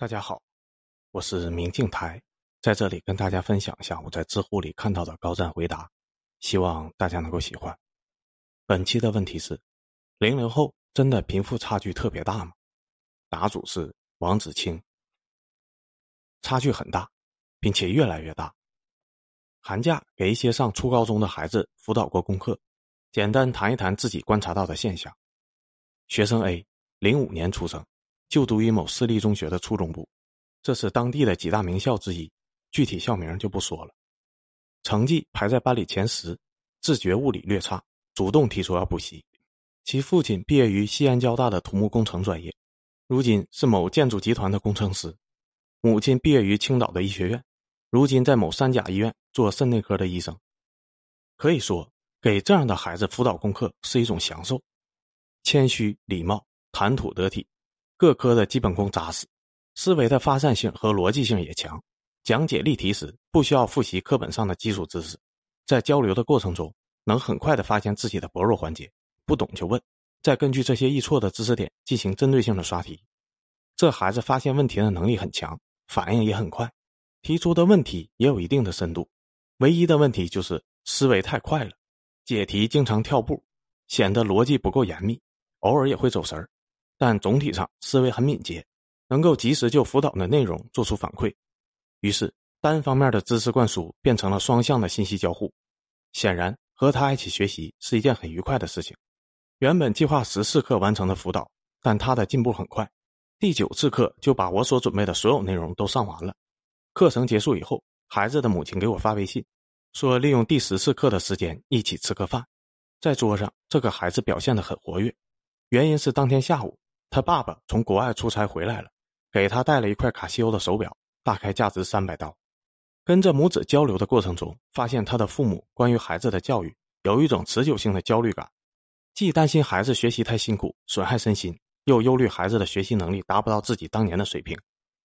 大家好，我是明镜台，在这里跟大家分享一下我在知乎里看到的高赞回答，希望大家能够喜欢。本期的问题是：零零后真的贫富差距特别大吗？答主是王子清。差距很大，并且越来越大。寒假给一些上初高中的孩子辅导过功课，简单谈一谈自己观察到的现象。学生 A，零五年出生。就读于某私立中学的初中部，这是当地的几大名校之一，具体校名就不说了。成绩排在班里前十，自觉物理略差，主动提出要补习。其父亲毕业于西安交大的土木工程专业，如今是某建筑集团的工程师；母亲毕业于青岛的医学院，如今在某三甲医院做肾内科的医生。可以说，给这样的孩子辅导功课是一种享受，谦虚礼貌，谈吐得体。各科的基本功扎实，思维的发散性和逻辑性也强。讲解例题时不需要复习课本上的基础知识，在交流的过程中能很快的发现自己的薄弱环节，不懂就问，再根据这些易错的知识点进行针对性的刷题。这孩子发现问题的能力很强，反应也很快，提出的问题也有一定的深度。唯一的问题就是思维太快了，解题经常跳步，显得逻辑不够严密，偶尔也会走神儿。但总体上思维很敏捷，能够及时就辅导的内容做出反馈，于是单方面的知识灌输变成了双向的信息交互。显然，和他一起学习是一件很愉快的事情。原本计划十次课完成的辅导，但他的进步很快，第九次课就把我所准备的所有内容都上完了。课程结束以后，孩子的母亲给我发微信，说利用第十次课的时间一起吃个饭。在桌上，这个孩子表现得很活跃，原因是当天下午。他爸爸从国外出差回来了，给他带了一块卡西欧的手表，大概价值三百刀。跟着母子交流的过程中，发现他的父母关于孩子的教育有一种持久性的焦虑感，既担心孩子学习太辛苦损害身心，又忧虑孩子的学习能力达不到自己当年的水平，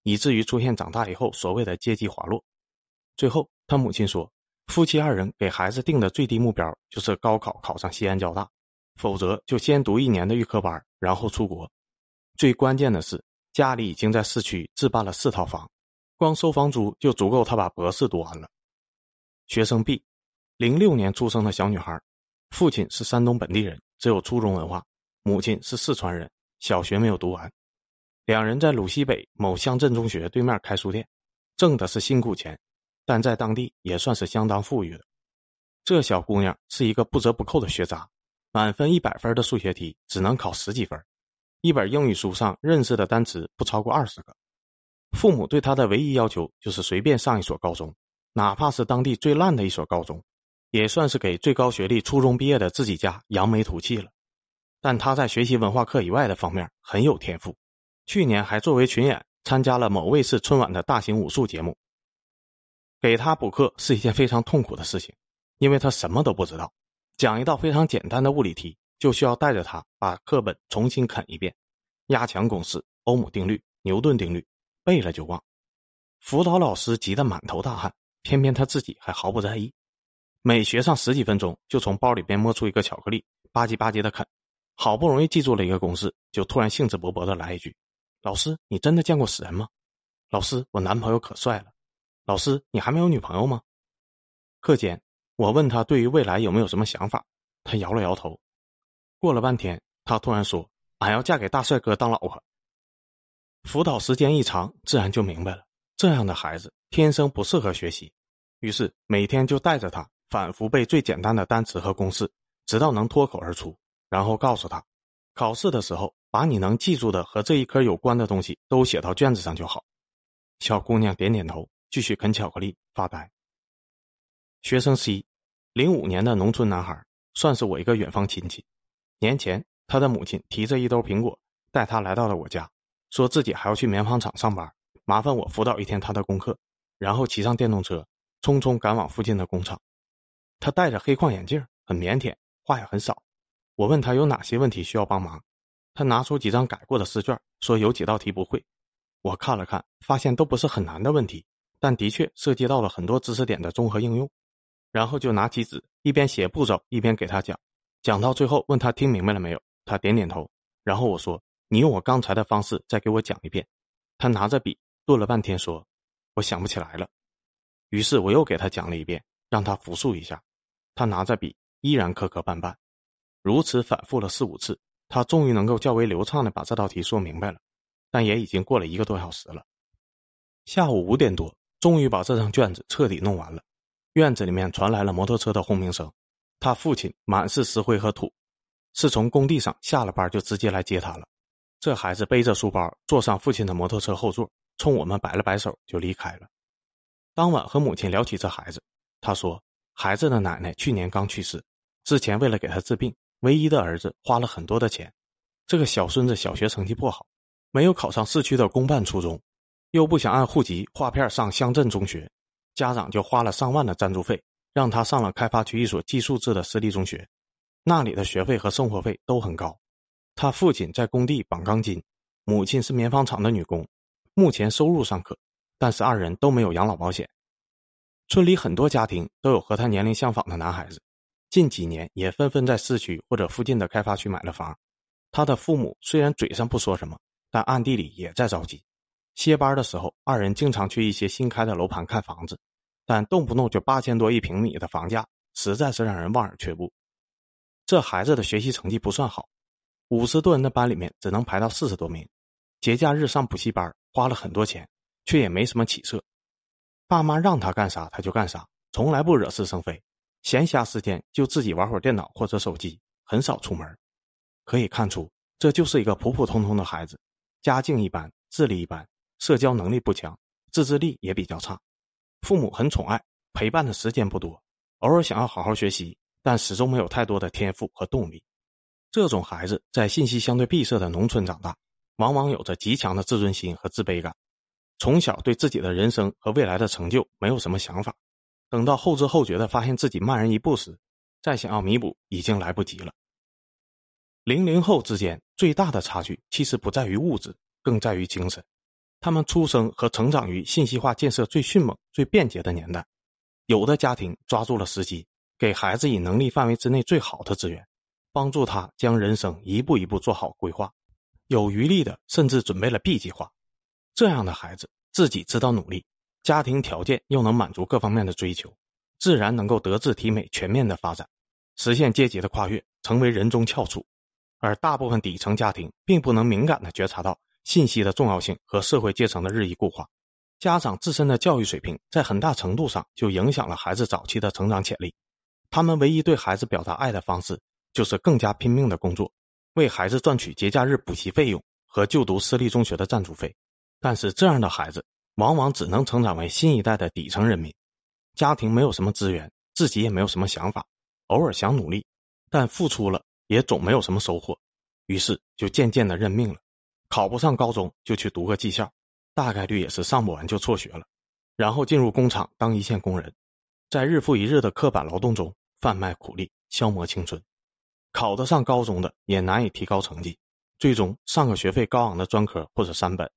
以至于出现长大以后所谓的阶级滑落。最后，他母亲说，夫妻二人给孩子定的最低目标就是高考考上西安交大，否则就先读一年的预科班，然后出国。最关键的是，家里已经在市区置办了四套房，光收房租就足够他把博士读完了。学生 B，零六年出生的小女孩，父亲是山东本地人，只有初中文化；母亲是四川人，小学没有读完。两人在鲁西北某乡镇中学对面开书店，挣的是辛苦钱，但在当地也算是相当富裕的。这小姑娘是一个不折不扣的学渣，满分一百分的数学题只能考十几分。一本英语书上认识的单词不超过二十个，父母对他的唯一要求就是随便上一所高中，哪怕是当地最烂的一所高中，也算是给最高学历初中毕业的自己家扬眉吐气了。但他在学习文化课以外的方面很有天赋，去年还作为群演参加了某卫视春晚的大型武术节目。给他补课是一件非常痛苦的事情，因为他什么都不知道，讲一道非常简单的物理题。就需要带着他把课本重新啃一遍，压强公式、欧姆定律、牛顿定律背了就忘。辅导老师急得满头大汗，偏偏他自己还毫不在意。每学上十几分钟，就从包里边摸出一个巧克力，吧唧吧唧的啃。好不容易记住了一个公式，就突然兴致勃勃的来一句：“老师，你真的见过死人吗？”“老师，我男朋友可帅了。”“老师，你还没有女朋友吗？”课间，我问他对于未来有没有什么想法，他摇了摇头。过了半天，他突然说：“俺要嫁给大帅哥当老婆。”辅导时间一长，自然就明白了，这样的孩子天生不适合学习。于是每天就带着他反复背最简单的单词和公式，直到能脱口而出。然后告诉他，考试的时候把你能记住的和这一科有关的东西都写到卷子上就好。小姑娘点点头，继续啃巧克力发呆。学生 C，零五年的农村男孩，算是我一个远方亲戚。年前，他的母亲提着一兜苹果，带他来到了我家，说自己还要去棉纺厂上班，麻烦我辅导一天他的功课，然后骑上电动车，匆匆赶往附近的工厂。他戴着黑框眼镜，很腼腆，话也很少。我问他有哪些问题需要帮忙，他拿出几张改过的试卷，说有几道题不会。我看了看，发现都不是很难的问题，但的确涉及到了很多知识点的综合应用。然后就拿起纸，一边写步骤，一边给他讲。讲到最后，问他听明白了没有？他点点头。然后我说：“你用我刚才的方式再给我讲一遍。”他拿着笔顿了半天，说：“我想不起来了。”于是我又给他讲了一遍，让他复述一下。他拿着笔依然磕磕绊绊，如此反复了四五次，他终于能够较为流畅的把这道题说明白了。但也已经过了一个多小时了。下午五点多，终于把这张卷子彻底弄完了。院子里面传来了摩托车的轰鸣声，他父亲满是石灰和土，是从工地上下了班就直接来接他了。这孩子背着书包坐上父亲的摩托车后座，冲我们摆了摆手就离开了。当晚和母亲聊起这孩子，他说孩子的奶奶去年刚去世，之前为了给他治病，唯一的儿子花了很多的钱。这个小孙子小学成绩不好，没有考上市区的公办初中，又不想按户籍划片上乡镇中学。家长就花了上万的赞助费，让他上了开发区一所寄宿制的私立中学，那里的学费和生活费都很高。他父亲在工地绑钢筋，母亲是棉纺厂的女工，目前收入尚可，但是二人都没有养老保险。村里很多家庭都有和他年龄相仿的男孩子，近几年也纷纷在市区或者附近的开发区买了房。他的父母虽然嘴上不说什么，但暗地里也在着急。歇班的时候，二人经常去一些新开的楼盘看房子，但动不动就八千多一平米的房价，实在是让人望而却步。这孩子的学习成绩不算好，五十多人的班里面只能排到四十多名。节假日上补习班，花了很多钱，却也没什么起色。爸妈让他干啥他就干啥，从来不惹是生非。闲暇时间就自己玩会儿电脑或者手机，很少出门。可以看出，这就是一个普普通通的孩子，家境一般，智力一般。社交能力不强，自制力也比较差，父母很宠爱，陪伴的时间不多，偶尔想要好好学习，但始终没有太多的天赋和动力。这种孩子在信息相对闭塞的农村长大，往往有着极强的自尊心和自卑感，从小对自己的人生和未来的成就没有什么想法，等到后知后觉的发现自己慢人一步时，再想要弥补已经来不及了。零零后之间最大的差距其实不在于物质，更在于精神。他们出生和成长于信息化建设最迅猛、最便捷的年代，有的家庭抓住了时机，给孩子以能力范围之内最好的资源，帮助他将人生一步一步做好规划；有余力的甚至准备了 B 计划。这样的孩子自己知道努力，家庭条件又能满足各方面的追求，自然能够德智体美全面的发展，实现阶级的跨越，成为人中翘楚。而大部分底层家庭并不能敏感的觉察到。信息的重要性和社会阶层的日益固化，家长自身的教育水平在很大程度上就影响了孩子早期的成长潜力。他们唯一对孩子表达爱的方式，就是更加拼命的工作，为孩子赚取节假日补习费用和就读私立中学的赞助费。但是这样的孩子往往只能成长为新一代的底层人民，家庭没有什么资源，自己也没有什么想法，偶尔想努力，但付出了也总没有什么收获，于是就渐渐的认命了。考不上高中就去读个技校，大概率也是上不完就辍学了，然后进入工厂当一线工人，在日复一日的刻板劳动中贩卖苦力，消磨青春。考得上高中的也难以提高成绩，最终上个学费高昂的专科或者三本，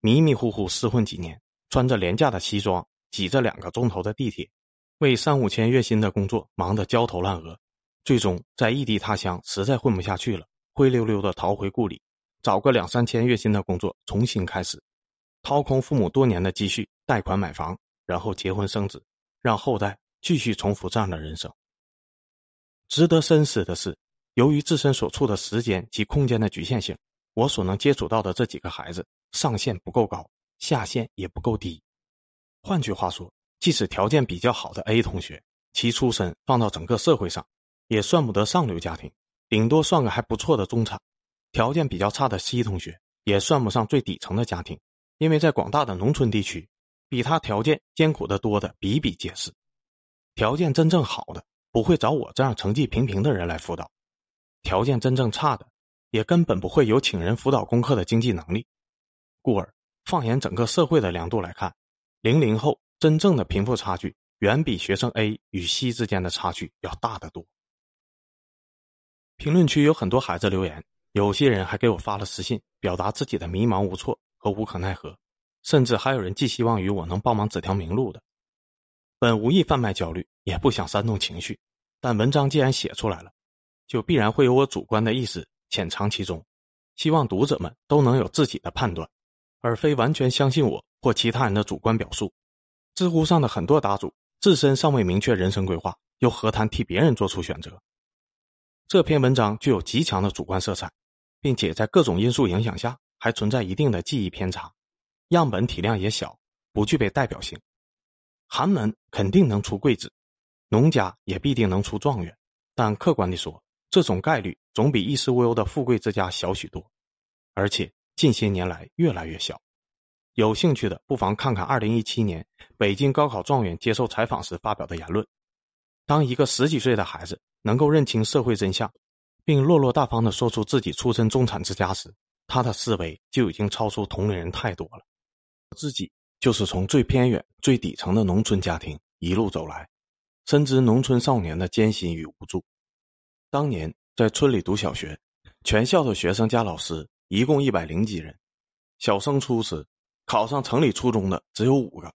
迷迷糊糊厮混几年，穿着廉价的西装，挤着两个钟头的地铁，为三五千月薪的工作忙得焦头烂额，最终在异地他乡实在混不下去了，灰溜溜的逃回故里。找个两三千月薪的工作，重新开始，掏空父母多年的积蓄，贷款买房，然后结婚生子，让后代继续重复这样的人生。值得深思的是，由于自身所处的时间及空间的局限性，我所能接触到的这几个孩子，上限不够高，下限也不够低。换句话说，即使条件比较好的 A 同学，其出身放到整个社会上，也算不得上流家庭，顶多算个还不错的中产。条件比较差的 C 同学也算不上最底层的家庭，因为在广大的农村地区，比他条件艰苦的多的比比皆是。条件真正好的不会找我这样成绩平平的人来辅导，条件真正差的也根本不会有请人辅导功课的经济能力。故而，放眼整个社会的量度来看，零零后真正的贫富差距远比学生 A 与 C 之间的差距要大得多。评论区有很多孩子留言。有些人还给我发了私信，表达自己的迷茫无措和无可奈何，甚至还有人寄希望于我能帮忙指条明路的。本无意贩卖焦虑，也不想煽动情绪，但文章既然写出来了，就必然会有我主观的意思潜藏其中，希望读者们都能有自己的判断。而非完全相信我或其他人的主观表述。知乎上的很多答主自身尚未明确人生规划，又何谈替别人做出选择？这篇文章具有极强的主观色彩，并且在各种因素影响下，还存在一定的记忆偏差，样本体量也小，不具备代表性。寒门肯定能出贵子，农家也必定能出状元，但客观地说，这种概率总比衣食无忧的富贵之家小许多，而且近些年来越来越小。有兴趣的不妨看看2017年北京高考状元接受采访时发表的言论：当一个十几岁的孩子能够认清社会真相，并落落大方地说出自己出身中产之家时，他的思维就已经超出同龄人太多了。自己就是从最偏远、最底层的农村家庭一路走来，深知农村少年的艰辛与无助。当年在村里读小学，全校的学生加老师一共一百零几人，小升初时。考上城里初中的只有五个，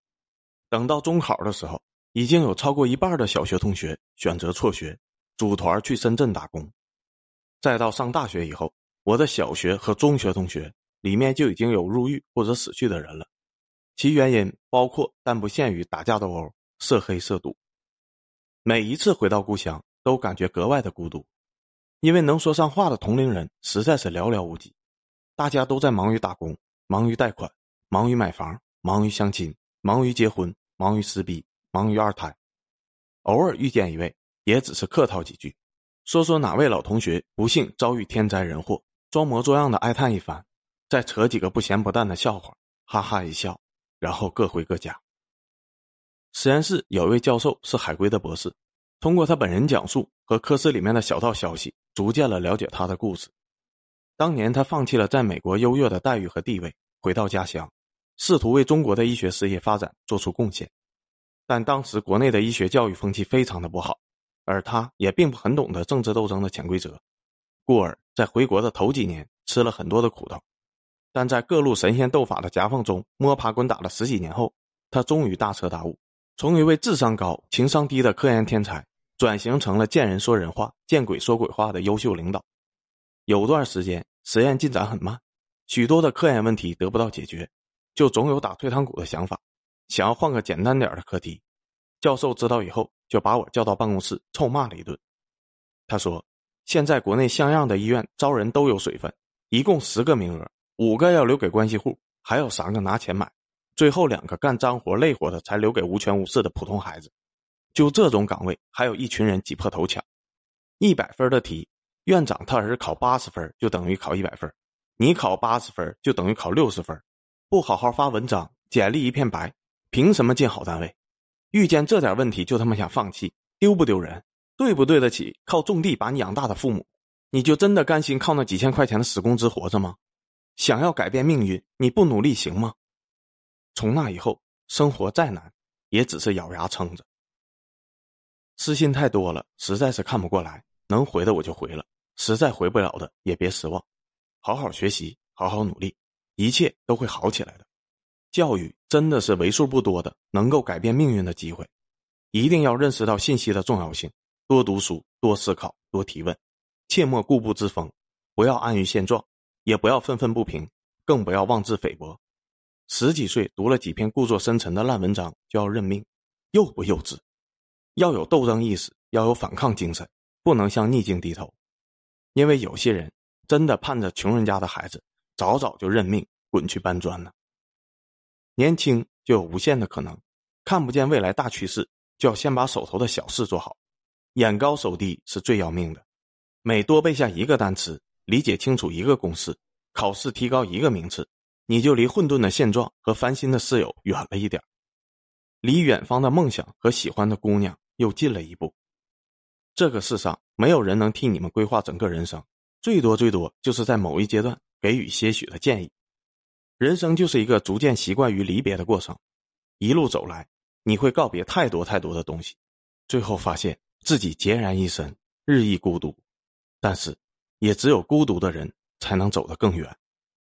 等到中考的时候，已经有超过一半的小学同学选择辍学，组团去深圳打工。再到上大学以后，我的小学和中学同学里面就已经有入狱或者死去的人了，其原因包括但不限于打架斗殴、涉黑涉赌。每一次回到故乡，都感觉格外的孤独，因为能说上话的同龄人实在是寥寥无几，大家都在忙于打工，忙于贷款。忙于买房，忙于相亲，忙于结婚，忙于撕逼，忙于二胎。偶尔遇见一位，也只是客套几句，说说哪位老同学不幸遭遇天灾人祸，装模作样的哀叹一番，再扯几个不咸不淡的笑话，哈哈一笑，然后各回各家。实验室有一位教授是海归的博士，通过他本人讲述和科室里面的小道消息，逐渐了了解他的故事。当年他放弃了在美国优越的待遇和地位，回到家乡。试图为中国的医学事业发展做出贡献，但当时国内的医学教育风气非常的不好，而他也并不很懂得政治斗争的潜规则，故而在回国的头几年吃了很多的苦头，但在各路神仙斗法的夹缝中摸爬滚打了十几年后，他终于大彻大悟，从一位智商高、情商低的科研天才，转型成了见人说人话、见鬼说鬼话的优秀领导。有段时间实验进展很慢，许多的科研问题得不到解决。就总有打退堂鼓的想法，想要换个简单点的课题。教授知道以后，就把我叫到办公室臭骂了一顿。他说：“现在国内像样的医院招人都有水分，一共十个名额，五个要留给关系户，还有三个拿钱买，最后两个干脏活累活的才留给无权无势的普通孩子。就这种岗位，还有一群人挤破头抢。一百分的题，院长他儿子考八十分就等于考一百分，你考八十分就等于考六十分。”不好好发文章，简历一片白，凭什么进好单位？遇见这点问题就他妈想放弃，丢不丢人？对不对得起靠种地把你养大的父母？你就真的甘心靠那几千块钱的死工资活着吗？想要改变命运，你不努力行吗？从那以后，生活再难，也只是咬牙撑着。私信太多了，实在是看不过来，能回的我就回了，实在回不了的也别失望，好好学习，好好努力。一切都会好起来的。教育真的是为数不多的能够改变命运的机会，一定要认识到信息的重要性，多读书，多思考，多提问，切莫固步自封，不要安于现状，也不要愤愤不平，更不要妄自菲薄。十几岁读了几篇故作深沉的烂文章就要认命，幼不幼稚？要有斗争意识，要有反抗精神，不能向逆境低头，因为有些人真的盼着穷人家的孩子。早早就认命，滚去搬砖了。年轻就有无限的可能，看不见未来大趋势，就要先把手头的小事做好。眼高手低是最要命的。每多背下一个单词，理解清楚一个公式，考试提高一个名次，你就离混沌的现状和烦心的室友远了一点离远方的梦想和喜欢的姑娘又近了一步。这个世上没有人能替你们规划整个人生，最多最多就是在某一阶段。给予些许的建议，人生就是一个逐渐习惯于离别的过程，一路走来，你会告别太多太多的东西，最后发现自己孑然一身，日益孤独。但是，也只有孤独的人才能走得更远。